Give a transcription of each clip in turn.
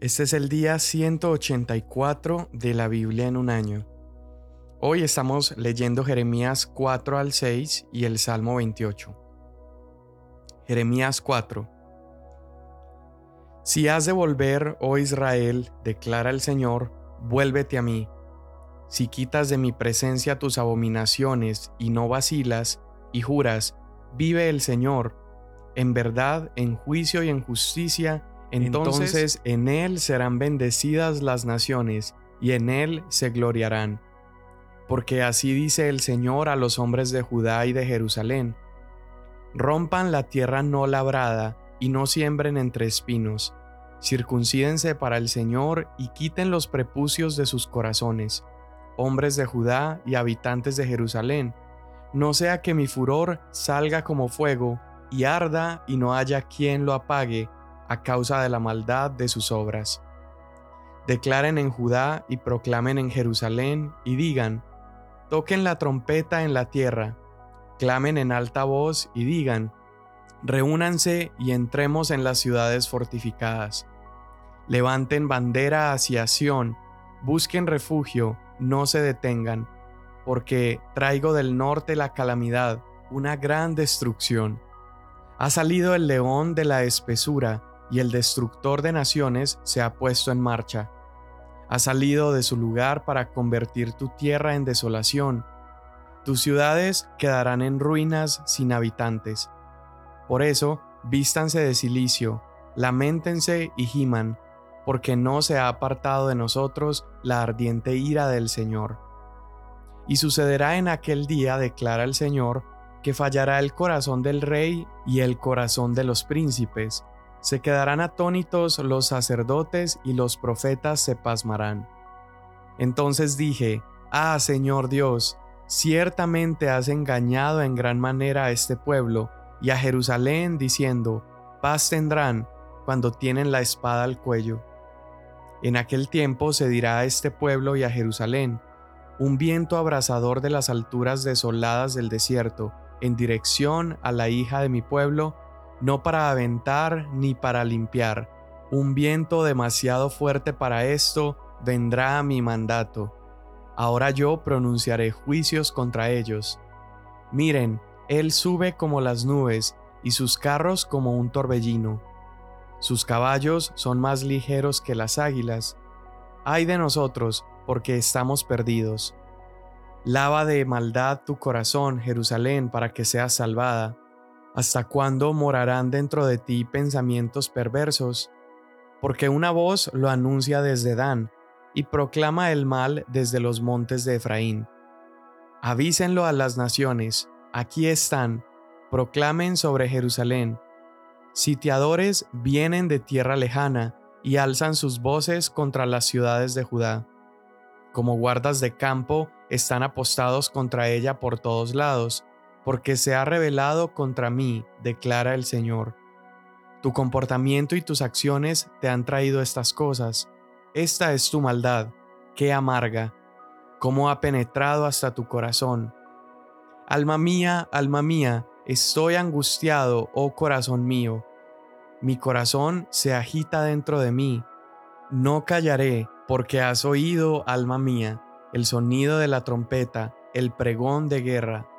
Este es el día 184 de la Biblia en un año. Hoy estamos leyendo Jeremías 4 al 6 y el Salmo 28. Jeremías 4. Si has de volver, oh Israel, declara el Señor, vuélvete a mí. Si quitas de mi presencia tus abominaciones y no vacilas, y juras, vive el Señor, en verdad, en juicio y en justicia, entonces, en él serán bendecidas las naciones, y en él se gloriarán. Porque así dice el Señor a los hombres de Judá y de Jerusalén. Rompan la tierra no labrada, y no siembren entre espinos. Circuncídense para el Señor y quiten los prepucios de sus corazones, hombres de Judá y habitantes de Jerusalén. No sea que mi furor salga como fuego, y arda y no haya quien lo apague, a causa de la maldad de sus obras. Declaren en Judá y proclamen en Jerusalén y digan, toquen la trompeta en la tierra, clamen en alta voz y digan, reúnanse y entremos en las ciudades fortificadas. Levanten bandera hacia Sión, busquen refugio, no se detengan, porque traigo del norte la calamidad, una gran destrucción. Ha salido el león de la espesura, y el destructor de naciones se ha puesto en marcha. Ha salido de su lugar para convertir tu tierra en desolación. Tus ciudades quedarán en ruinas sin habitantes. Por eso, vístanse de silicio, lamentense y giman, porque no se ha apartado de nosotros la ardiente ira del Señor. Y sucederá en aquel día, declara el Señor, que fallará el corazón del rey y el corazón de los príncipes, se quedarán atónitos los sacerdotes y los profetas se pasmarán. Entonces dije, Ah, Señor Dios, ciertamente has engañado en gran manera a este pueblo y a Jerusalén diciendo, paz tendrán cuando tienen la espada al cuello. En aquel tiempo se dirá a este pueblo y a Jerusalén, un viento abrasador de las alturas desoladas del desierto, en dirección a la hija de mi pueblo, no para aventar ni para limpiar. Un viento demasiado fuerte para esto vendrá a mi mandato. Ahora yo pronunciaré juicios contra ellos. Miren, él sube como las nubes y sus carros como un torbellino. Sus caballos son más ligeros que las águilas. Ay de nosotros, porque estamos perdidos. Lava de maldad tu corazón, Jerusalén, para que seas salvada. ¿Hasta cuándo morarán dentro de ti pensamientos perversos? Porque una voz lo anuncia desde Dan y proclama el mal desde los montes de Efraín. Avísenlo a las naciones, aquí están, proclamen sobre Jerusalén. Sitiadores vienen de tierra lejana y alzan sus voces contra las ciudades de Judá. Como guardas de campo están apostados contra ella por todos lados porque se ha revelado contra mí, declara el Señor. Tu comportamiento y tus acciones te han traído estas cosas. Esta es tu maldad, qué amarga, cómo ha penetrado hasta tu corazón. Alma mía, alma mía, estoy angustiado, oh corazón mío. Mi corazón se agita dentro de mí. No callaré, porque has oído, alma mía, el sonido de la trompeta, el pregón de guerra.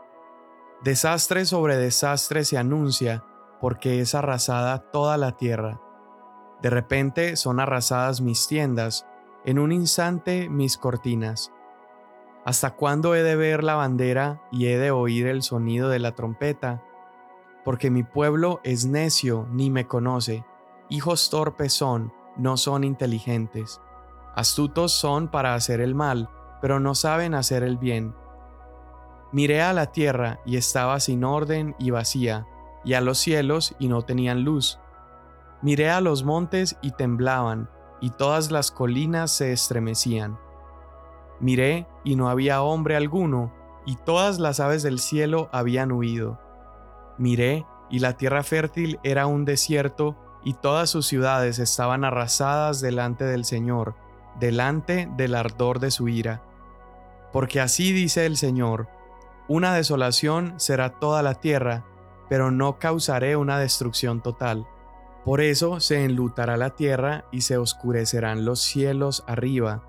Desastre sobre desastre se anuncia, porque es arrasada toda la tierra. De repente son arrasadas mis tiendas, en un instante mis cortinas. ¿Hasta cuándo he de ver la bandera y he de oír el sonido de la trompeta? Porque mi pueblo es necio, ni me conoce. Hijos torpes son, no son inteligentes. Astutos son para hacer el mal, pero no saben hacer el bien. Miré a la tierra y estaba sin orden y vacía, y a los cielos y no tenían luz. Miré a los montes y temblaban, y todas las colinas se estremecían. Miré y no había hombre alguno, y todas las aves del cielo habían huido. Miré y la tierra fértil era un desierto, y todas sus ciudades estaban arrasadas delante del Señor, delante del ardor de su ira. Porque así dice el Señor, una desolación será toda la tierra, pero no causaré una destrucción total. Por eso se enlutará la tierra y se oscurecerán los cielos arriba,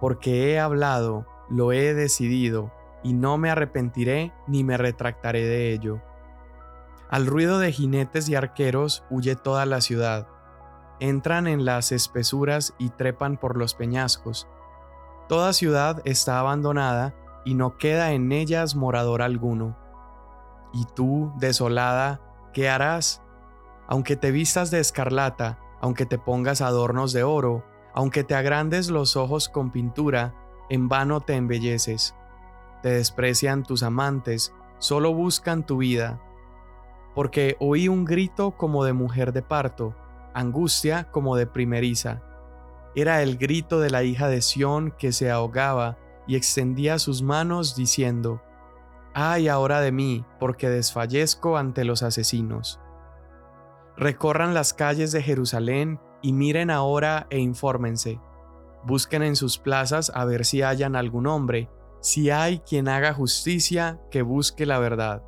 porque he hablado, lo he decidido, y no me arrepentiré ni me retractaré de ello. Al ruido de jinetes y arqueros huye toda la ciudad. Entran en las espesuras y trepan por los peñascos. Toda ciudad está abandonada y no queda en ellas morador alguno. Y tú, desolada, ¿qué harás? Aunque te vistas de escarlata, aunque te pongas adornos de oro, aunque te agrandes los ojos con pintura, en vano te embelleces. Te desprecian tus amantes, solo buscan tu vida. Porque oí un grito como de mujer de parto, angustia como de primeriza. Era el grito de la hija de Sión que se ahogaba y extendía sus manos diciendo, Ay ahora de mí, porque desfallezco ante los asesinos. Recorran las calles de Jerusalén y miren ahora e infórmense. Busquen en sus plazas a ver si hayan algún hombre, si hay quien haga justicia, que busque la verdad.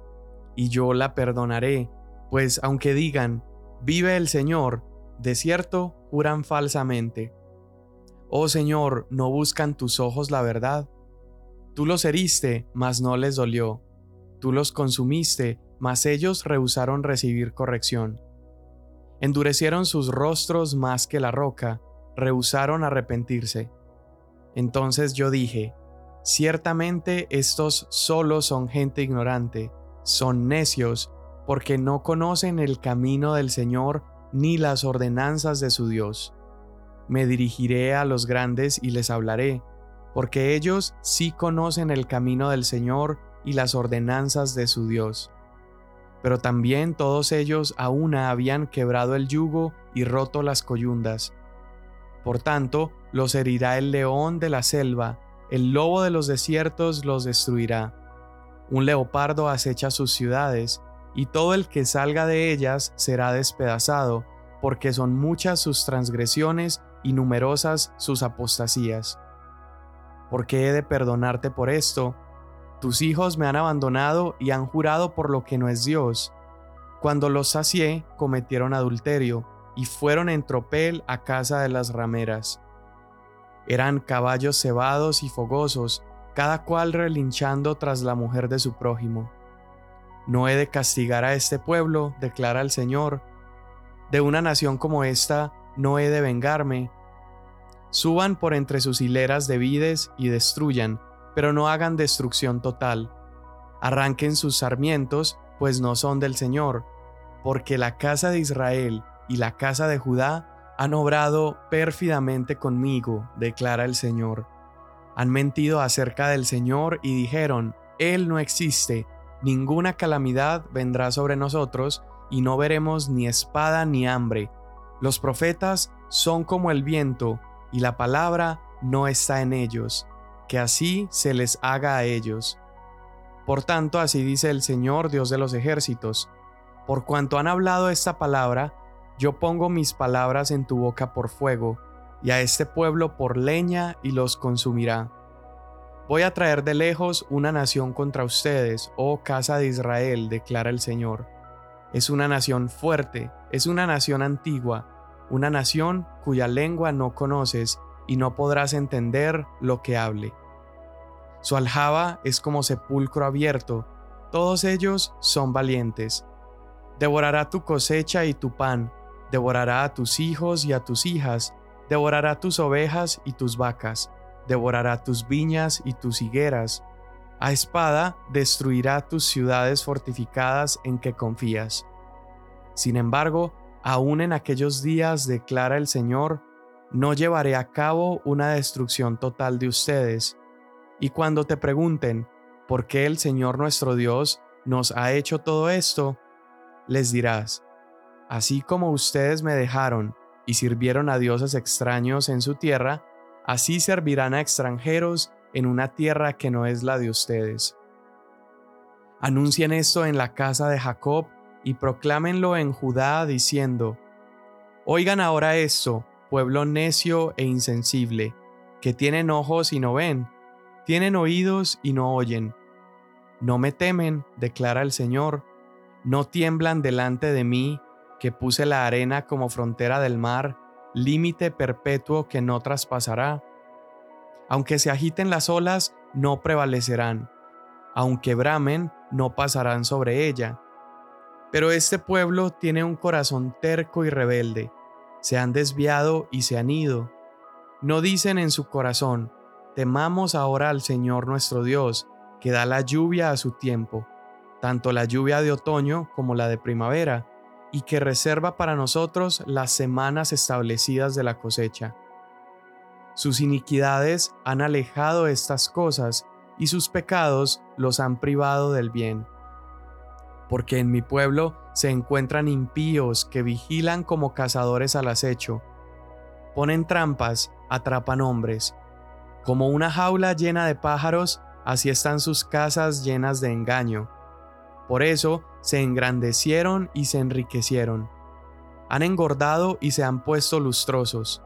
Y yo la perdonaré, pues aunque digan, vive el Señor, de cierto juran falsamente. Oh Señor, ¿no buscan tus ojos la verdad? Tú los heriste, mas no les dolió. Tú los consumiste, mas ellos rehusaron recibir corrección. Endurecieron sus rostros más que la roca, rehusaron arrepentirse. Entonces yo dije, ciertamente estos solo son gente ignorante, son necios, porque no conocen el camino del Señor ni las ordenanzas de su Dios. Me dirigiré a los grandes y les hablaré, porque ellos sí conocen el camino del Señor y las ordenanzas de su Dios pero también todos ellos a una habían quebrado el yugo y roto las coyundas. Por tanto, los herirá el león de la selva, el lobo de los desiertos los destruirá. Un leopardo acecha sus ciudades, y todo el que salga de ellas será despedazado, porque son muchas sus transgresiones y numerosas sus apostasías. ¿Por qué he de perdonarte por esto? Tus hijos me han abandonado y han jurado por lo que no es Dios. Cuando los sacié, cometieron adulterio y fueron en tropel a casa de las rameras. Eran caballos cebados y fogosos, cada cual relinchando tras la mujer de su prójimo. No he de castigar a este pueblo, declara el Señor. De una nación como esta no he de vengarme. Suban por entre sus hileras de vides y destruyan, pero no hagan destrucción total. Arranquen sus sarmientos, pues no son del Señor, porque la casa de Israel y la casa de Judá han obrado pérfidamente conmigo, declara el Señor. Han mentido acerca del Señor y dijeron, Él no existe, ninguna calamidad vendrá sobre nosotros, y no veremos ni espada ni hambre. Los profetas son como el viento, y la palabra no está en ellos que así se les haga a ellos. Por tanto, así dice el Señor Dios de los ejércitos, por cuanto han hablado esta palabra, yo pongo mis palabras en tu boca por fuego, y a este pueblo por leña y los consumirá. Voy a traer de lejos una nación contra ustedes, oh casa de Israel, declara el Señor. Es una nación fuerte, es una nación antigua, una nación cuya lengua no conoces y no podrás entender lo que hable. Su aljaba es como sepulcro abierto, todos ellos son valientes. Devorará tu cosecha y tu pan, devorará a tus hijos y a tus hijas, devorará tus ovejas y tus vacas, devorará tus viñas y tus higueras. A espada destruirá tus ciudades fortificadas en que confías. Sin embargo, aún en aquellos días, declara el Señor, no llevaré a cabo una destrucción total de ustedes, y cuando te pregunten, ¿por qué el Señor nuestro Dios nos ha hecho todo esto? Les dirás, así como ustedes me dejaron y sirvieron a dioses extraños en su tierra, así servirán a extranjeros en una tierra que no es la de ustedes. Anuncien esto en la casa de Jacob y proclámenlo en Judá diciendo, Oigan ahora esto, pueblo necio e insensible, que tienen ojos y no ven, tienen oídos y no oyen. No me temen, declara el Señor, no tiemblan delante de mí, que puse la arena como frontera del mar, límite perpetuo que no traspasará. Aunque se agiten las olas, no prevalecerán. Aunque bramen, no pasarán sobre ella. Pero este pueblo tiene un corazón terco y rebelde. Se han desviado y se han ido. No dicen en su corazón, temamos ahora al Señor nuestro Dios, que da la lluvia a su tiempo, tanto la lluvia de otoño como la de primavera, y que reserva para nosotros las semanas establecidas de la cosecha. Sus iniquidades han alejado estas cosas y sus pecados los han privado del bien. Porque en mi pueblo se encuentran impíos que vigilan como cazadores al acecho. Ponen trampas, atrapan hombres. Como una jaula llena de pájaros, así están sus casas llenas de engaño. Por eso se engrandecieron y se enriquecieron. Han engordado y se han puesto lustrosos.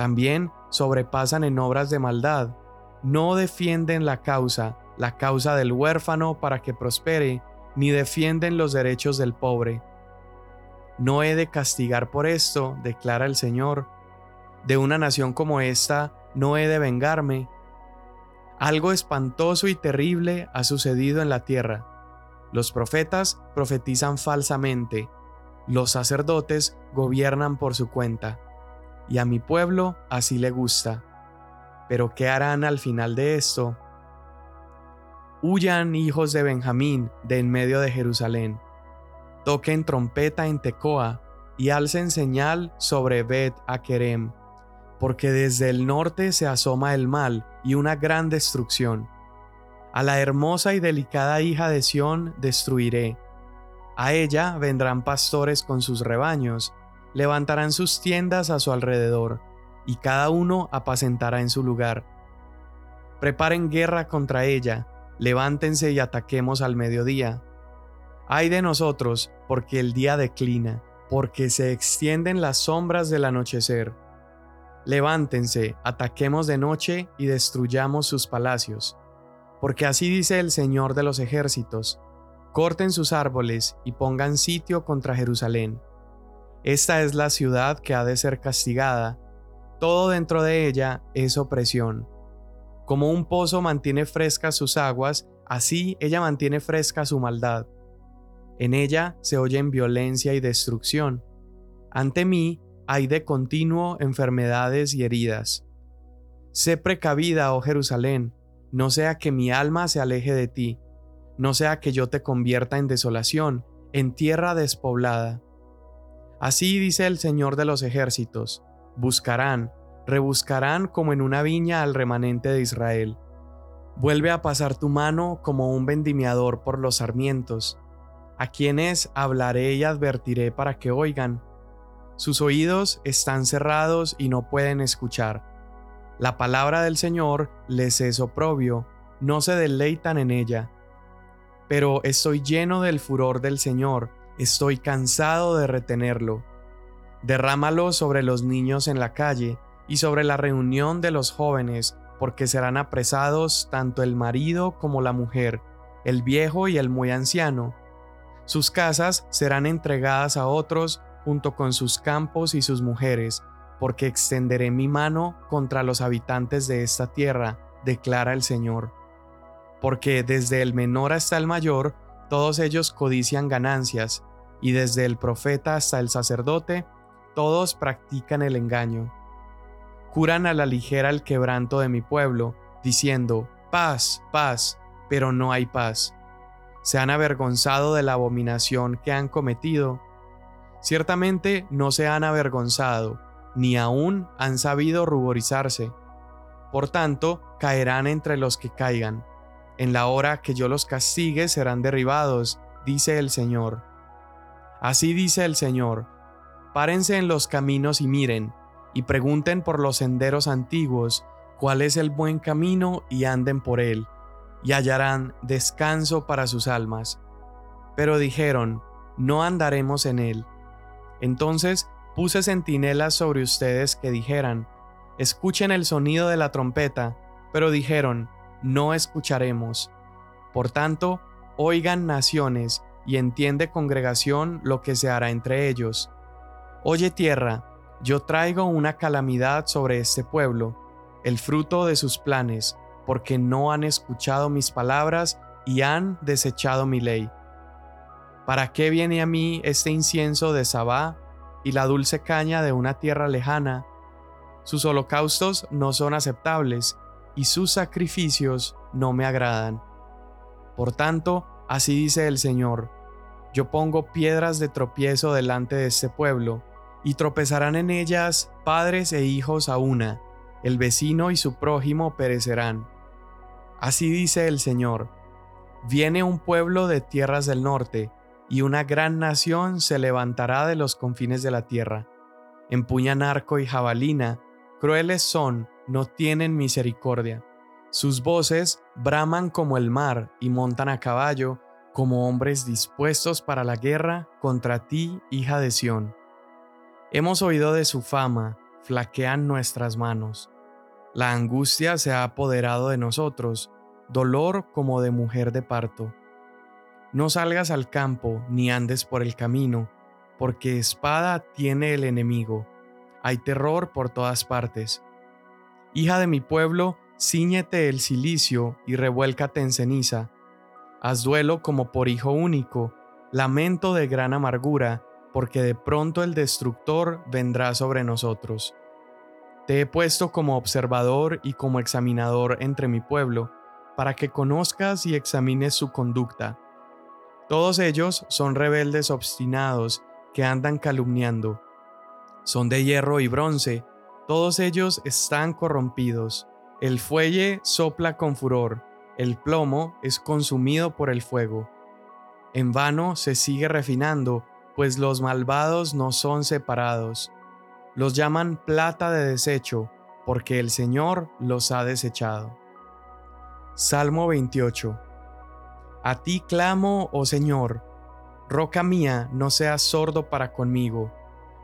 También sobrepasan en obras de maldad. No defienden la causa, la causa del huérfano para que prospere, ni defienden los derechos del pobre. No he de castigar por esto, declara el Señor. De una nación como esta no he de vengarme. Algo espantoso y terrible ha sucedido en la tierra los profetas profetizan falsamente, los sacerdotes gobiernan por su cuenta, y a mi pueblo así le gusta. Pero ¿qué harán al final de esto? Huyan hijos de Benjamín de en medio de Jerusalén. Toquen trompeta en Tecoa y alcen señal sobre Bet Akerem, porque desde el norte se asoma el mal y una gran destrucción a la hermosa y delicada hija de Sión destruiré. A ella vendrán pastores con sus rebaños, levantarán sus tiendas a su alrededor, y cada uno apacentará en su lugar. Preparen guerra contra ella, levántense y ataquemos al mediodía. Ay de nosotros, porque el día declina, porque se extienden las sombras del anochecer. Levántense, ataquemos de noche y destruyamos sus palacios porque así dice el Señor de los ejércitos, corten sus árboles y pongan sitio contra Jerusalén. Esta es la ciudad que ha de ser castigada, todo dentro de ella es opresión. Como un pozo mantiene frescas sus aguas, así ella mantiene fresca su maldad. En ella se oyen violencia y destrucción. Ante mí hay de continuo enfermedades y heridas. Sé precavida, oh Jerusalén, no sea que mi alma se aleje de ti, no sea que yo te convierta en desolación, en tierra despoblada. Así dice el Señor de los ejércitos, buscarán, rebuscarán como en una viña al remanente de Israel. Vuelve a pasar tu mano como un vendimiador por los sarmientos, a quienes hablaré y advertiré para que oigan. Sus oídos están cerrados y no pueden escuchar la palabra del Señor les es oprobio, no se deleitan en ella. Pero estoy lleno del furor del Señor, estoy cansado de retenerlo. Derrámalo sobre los niños en la calle y sobre la reunión de los jóvenes, porque serán apresados tanto el marido como la mujer, el viejo y el muy anciano. Sus casas serán entregadas a otros junto con sus campos y sus mujeres, porque extenderé mi mano contra los habitantes de esta tierra, declara el Señor. Porque desde el menor hasta el mayor, todos ellos codician ganancias, y desde el profeta hasta el sacerdote, todos practican el engaño. Curan a la ligera el quebranto de mi pueblo, diciendo, paz, paz, pero no hay paz. Se han avergonzado de la abominación que han cometido. Ciertamente no se han avergonzado, ni aún han sabido ruborizarse. Por tanto, caerán entre los que caigan. En la hora que yo los castigue serán derribados, dice el Señor. Así dice el Señor. Párense en los caminos y miren, y pregunten por los senderos antiguos cuál es el buen camino y anden por él, y hallarán descanso para sus almas. Pero dijeron, no andaremos en él. Entonces Puse centinelas sobre ustedes que dijeran, escuchen el sonido de la trompeta, pero dijeron, no escucharemos. Por tanto, oigan naciones y entiende congregación lo que se hará entre ellos. Oye tierra, yo traigo una calamidad sobre este pueblo, el fruto de sus planes, porque no han escuchado mis palabras y han desechado mi ley. ¿Para qué viene a mí este incienso de Sabá y la dulce caña de una tierra lejana? Sus holocaustos no son aceptables y sus sacrificios no me agradan. Por tanto, así dice el Señor, yo pongo piedras de tropiezo delante de este pueblo, y tropezarán en ellas padres e hijos a una, el vecino y su prójimo perecerán. Así dice el Señor, viene un pueblo de tierras del norte, y una gran nación se levantará de los confines de la tierra. Empuñan arco y jabalina, crueles son, no tienen misericordia. Sus voces braman como el mar y montan a caballo, como hombres dispuestos para la guerra contra ti, hija de Sión. Hemos oído de su fama, flaquean nuestras manos. La angustia se ha apoderado de nosotros, dolor como de mujer de parto. No salgas al campo ni andes por el camino, porque espada tiene el enemigo. Hay terror por todas partes. Hija de mi pueblo, Cíñete el cilicio y revuélcate en ceniza. Haz duelo como por hijo único, lamento de gran amargura, porque de pronto el destructor vendrá sobre nosotros. Te he puesto como observador y como examinador entre mi pueblo, para que conozcas y examines su conducta. Todos ellos son rebeldes obstinados que andan calumniando. Son de hierro y bronce, todos ellos están corrompidos. El fuelle sopla con furor, el plomo es consumido por el fuego. En vano se sigue refinando, pues los malvados no son separados. Los llaman plata de desecho, porque el Señor los ha desechado. Salmo 28 A ti clamo, oh Señor, roca mía, no seas sordo para conmigo,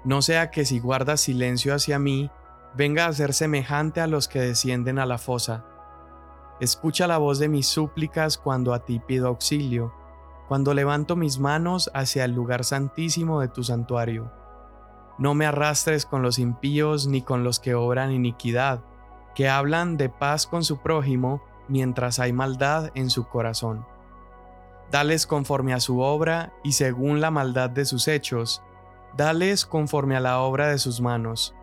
no sea que si guardas silencio hacia mí, venga a ser semejante a los que descienden a la fosa. Escucha la voz de mis súplicas cuando a ti pido auxilio, cuando levanto mis manos hacia el lugar santísimo de tu santuario. No me arrastres con los impíos ni con los que obran iniquidad, que hablan de paz con su prójimo mientras hay maldad en su corazón. Dales conforme a su obra y según la maldad de sus hechos, dales conforme a la obra de sus manos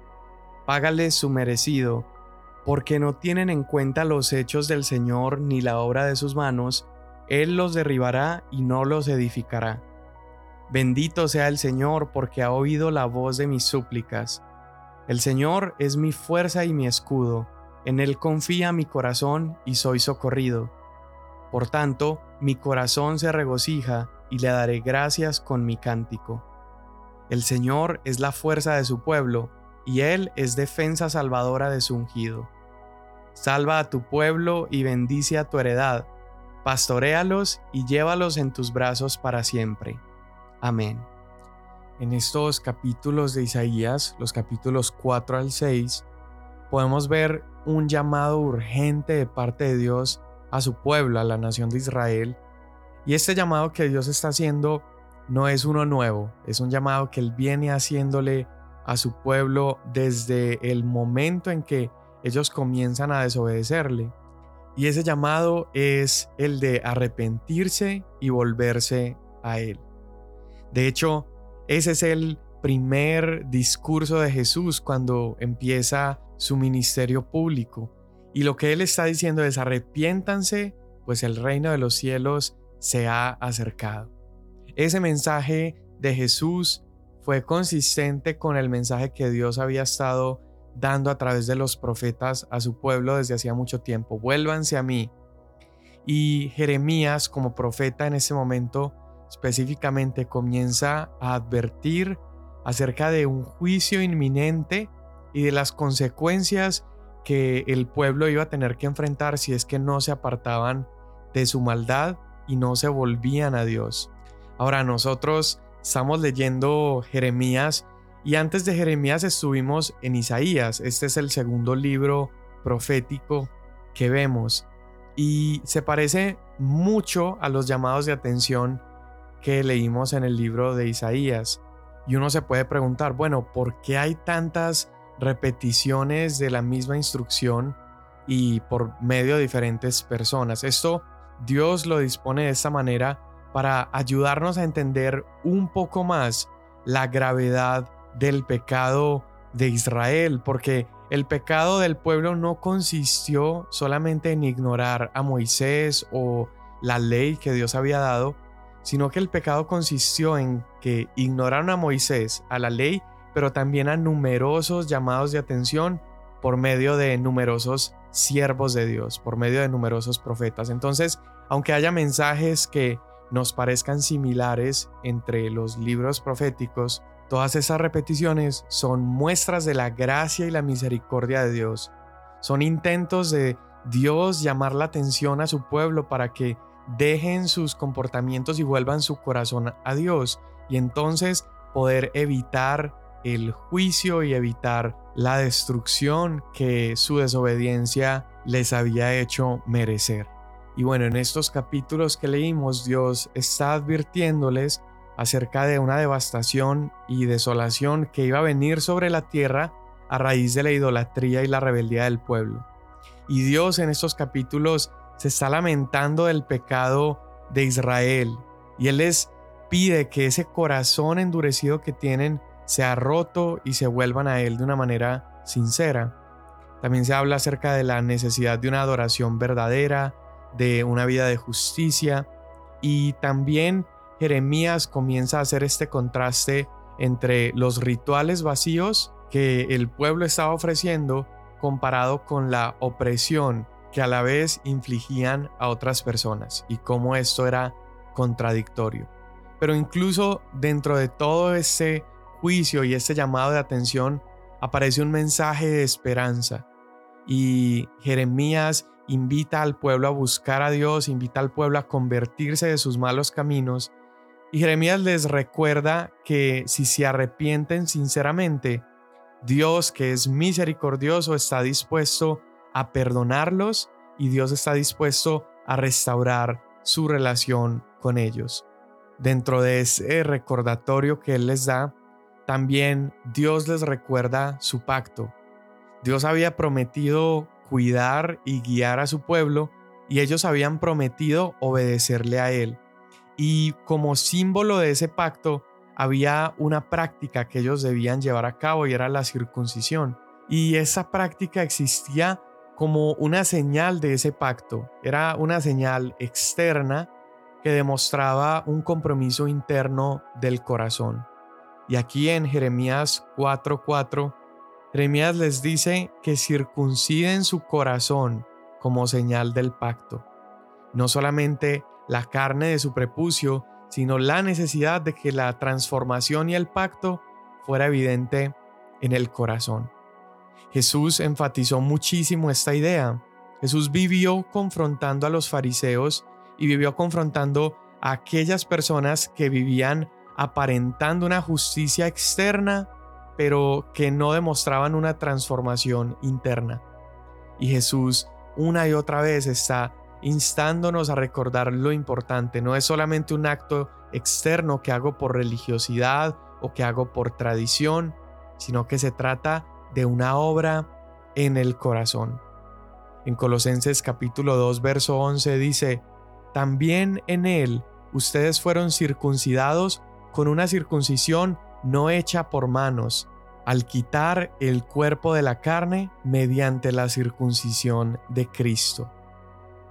págales su merecido, porque no tienen en cuenta los hechos del Señor ni la obra de sus manos, Él los derribará y no los edificará. Bendito sea el Señor porque ha oído la voz de mis súplicas. El Señor es mi fuerza y mi escudo, en Él confía mi corazón y soy socorrido. Por tanto, mi corazón se regocija y le daré gracias con mi cántico. El Señor es la fuerza de su pueblo, y Él es defensa salvadora de su ungido. Salva a tu pueblo y bendice a tu heredad, pastoréalos y llévalos en tus brazos para siempre. Amén. En estos capítulos de Isaías, los capítulos 4 al 6, podemos ver un llamado urgente de parte de Dios a su pueblo, a la nación de Israel. Y este llamado que Dios está haciendo no es uno nuevo, es un llamado que Él viene haciéndole a su pueblo desde el momento en que ellos comienzan a desobedecerle. Y ese llamado es el de arrepentirse y volverse a Él. De hecho, ese es el primer discurso de Jesús cuando empieza su ministerio público. Y lo que Él está diciendo es arrepiéntanse, pues el reino de los cielos se ha acercado. Ese mensaje de Jesús fue consistente con el mensaje que Dios había estado dando a través de los profetas a su pueblo desde hacía mucho tiempo. Vuélvanse a mí. Y Jeremías como profeta en ese momento específicamente comienza a advertir acerca de un juicio inminente y de las consecuencias que el pueblo iba a tener que enfrentar si es que no se apartaban de su maldad y no se volvían a Dios. Ahora nosotros Estamos leyendo Jeremías y antes de Jeremías estuvimos en Isaías. Este es el segundo libro profético que vemos y se parece mucho a los llamados de atención que leímos en el libro de Isaías. Y uno se puede preguntar, bueno, ¿por qué hay tantas repeticiones de la misma instrucción y por medio de diferentes personas? Esto Dios lo dispone de esta manera para ayudarnos a entender un poco más la gravedad del pecado de Israel, porque el pecado del pueblo no consistió solamente en ignorar a Moisés o la ley que Dios había dado, sino que el pecado consistió en que ignoraron a Moisés, a la ley, pero también a numerosos llamados de atención por medio de numerosos siervos de Dios, por medio de numerosos profetas. Entonces, aunque haya mensajes que nos parezcan similares entre los libros proféticos, todas esas repeticiones son muestras de la gracia y la misericordia de Dios. Son intentos de Dios llamar la atención a su pueblo para que dejen sus comportamientos y vuelvan su corazón a Dios y entonces poder evitar el juicio y evitar la destrucción que su desobediencia les había hecho merecer. Y bueno, en estos capítulos que leímos, Dios está advirtiéndoles acerca de una devastación y desolación que iba a venir sobre la tierra a raíz de la idolatría y la rebeldía del pueblo. Y Dios en estos capítulos se está lamentando del pecado de Israel y Él les pide que ese corazón endurecido que tienen sea roto y se vuelvan a Él de una manera sincera. También se habla acerca de la necesidad de una adoración verdadera, de una vida de justicia y también Jeremías comienza a hacer este contraste entre los rituales vacíos que el pueblo estaba ofreciendo comparado con la opresión que a la vez infligían a otras personas y cómo esto era contradictorio. Pero incluso dentro de todo ese juicio y este llamado de atención aparece un mensaje de esperanza y Jeremías invita al pueblo a buscar a Dios, invita al pueblo a convertirse de sus malos caminos y Jeremías les recuerda que si se arrepienten sinceramente, Dios que es misericordioso está dispuesto a perdonarlos y Dios está dispuesto a restaurar su relación con ellos. Dentro de ese recordatorio que Él les da, también Dios les recuerda su pacto. Dios había prometido cuidar y guiar a su pueblo y ellos habían prometido obedecerle a Él. Y como símbolo de ese pacto había una práctica que ellos debían llevar a cabo y era la circuncisión. Y esa práctica existía como una señal de ese pacto. Era una señal externa que demostraba un compromiso interno del corazón. Y aquí en Jeremías 4:4, Jeremías les dice que circunciden su corazón como señal del pacto. No solamente la carne de su prepucio, sino la necesidad de que la transformación y el pacto fuera evidente en el corazón. Jesús enfatizó muchísimo esta idea. Jesús vivió confrontando a los fariseos y vivió confrontando a aquellas personas que vivían aparentando una justicia externa, pero que no demostraban una transformación interna. Y Jesús una y otra vez está instándonos a recordar lo importante. No es solamente un acto externo que hago por religiosidad o que hago por tradición, sino que se trata de una obra en el corazón. En Colosenses capítulo 2, verso 11 dice, también en él ustedes fueron circuncidados con una circuncisión no hecha por manos, al quitar el cuerpo de la carne mediante la circuncisión de Cristo.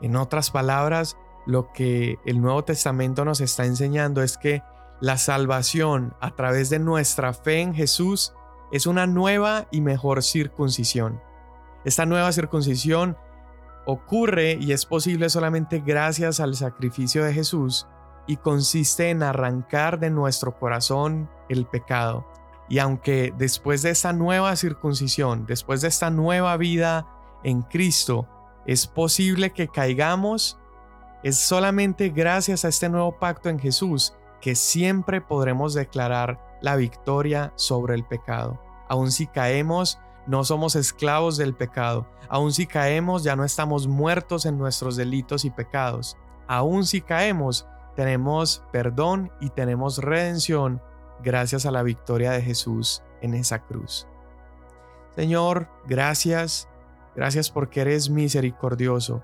En otras palabras, lo que el Nuevo Testamento nos está enseñando es que la salvación a través de nuestra fe en Jesús es una nueva y mejor circuncisión. Esta nueva circuncisión ocurre y es posible solamente gracias al sacrificio de Jesús y consiste en arrancar de nuestro corazón el pecado. Y aunque después de esta nueva circuncisión, después de esta nueva vida en Cristo, es posible que caigamos, es solamente gracias a este nuevo pacto en Jesús que siempre podremos declarar la victoria sobre el pecado. Aun si caemos, no somos esclavos del pecado. Aun si caemos, ya no estamos muertos en nuestros delitos y pecados. Aun si caemos, tenemos perdón y tenemos redención gracias a la victoria de Jesús en esa cruz. Señor, gracias, gracias porque eres misericordioso,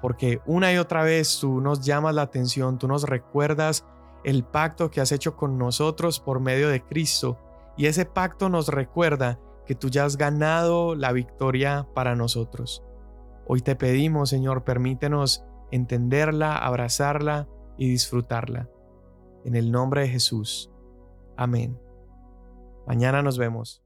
porque una y otra vez tú nos llamas la atención, tú nos recuerdas el pacto que has hecho con nosotros por medio de Cristo, y ese pacto nos recuerda que tú ya has ganado la victoria para nosotros. Hoy te pedimos, Señor, permítenos entenderla, abrazarla y disfrutarla. En el nombre de Jesús. Amén. Mañana nos vemos.